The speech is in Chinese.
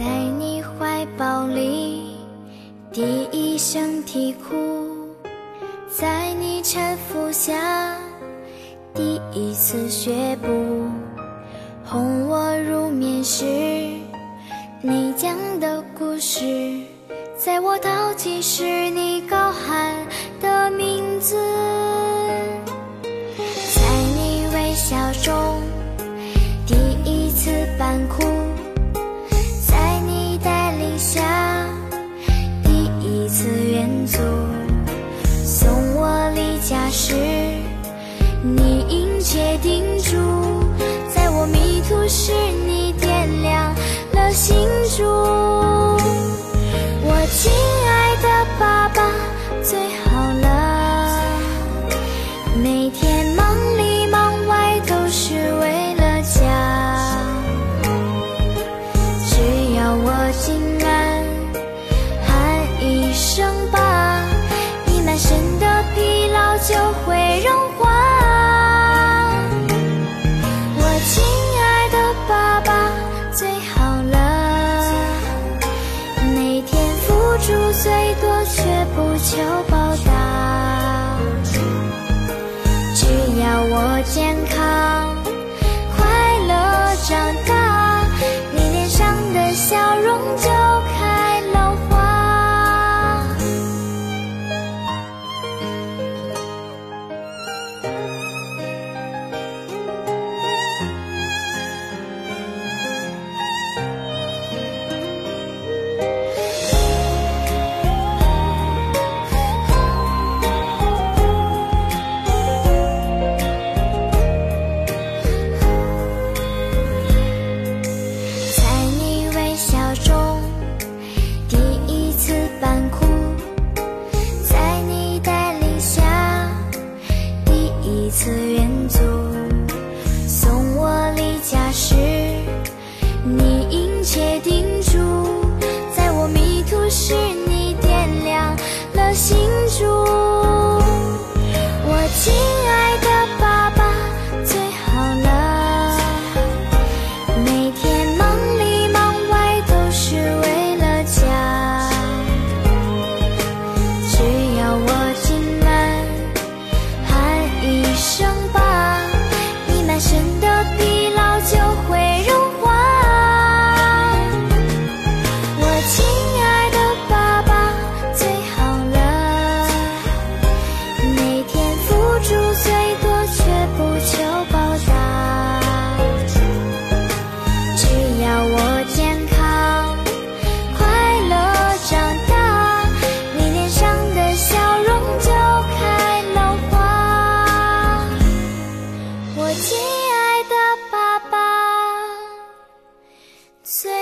在你怀抱里第一声啼哭在你搀扶下第一次学步哄我入眠时你讲的故事在我淘气时你高喊的名字。你应且叮嘱，在我迷途时，你点亮了心烛。我亲爱的爸爸，最好了，每天忙里忙外都是为了家，只要我尽。次远足，送我离家时，你应确定。Say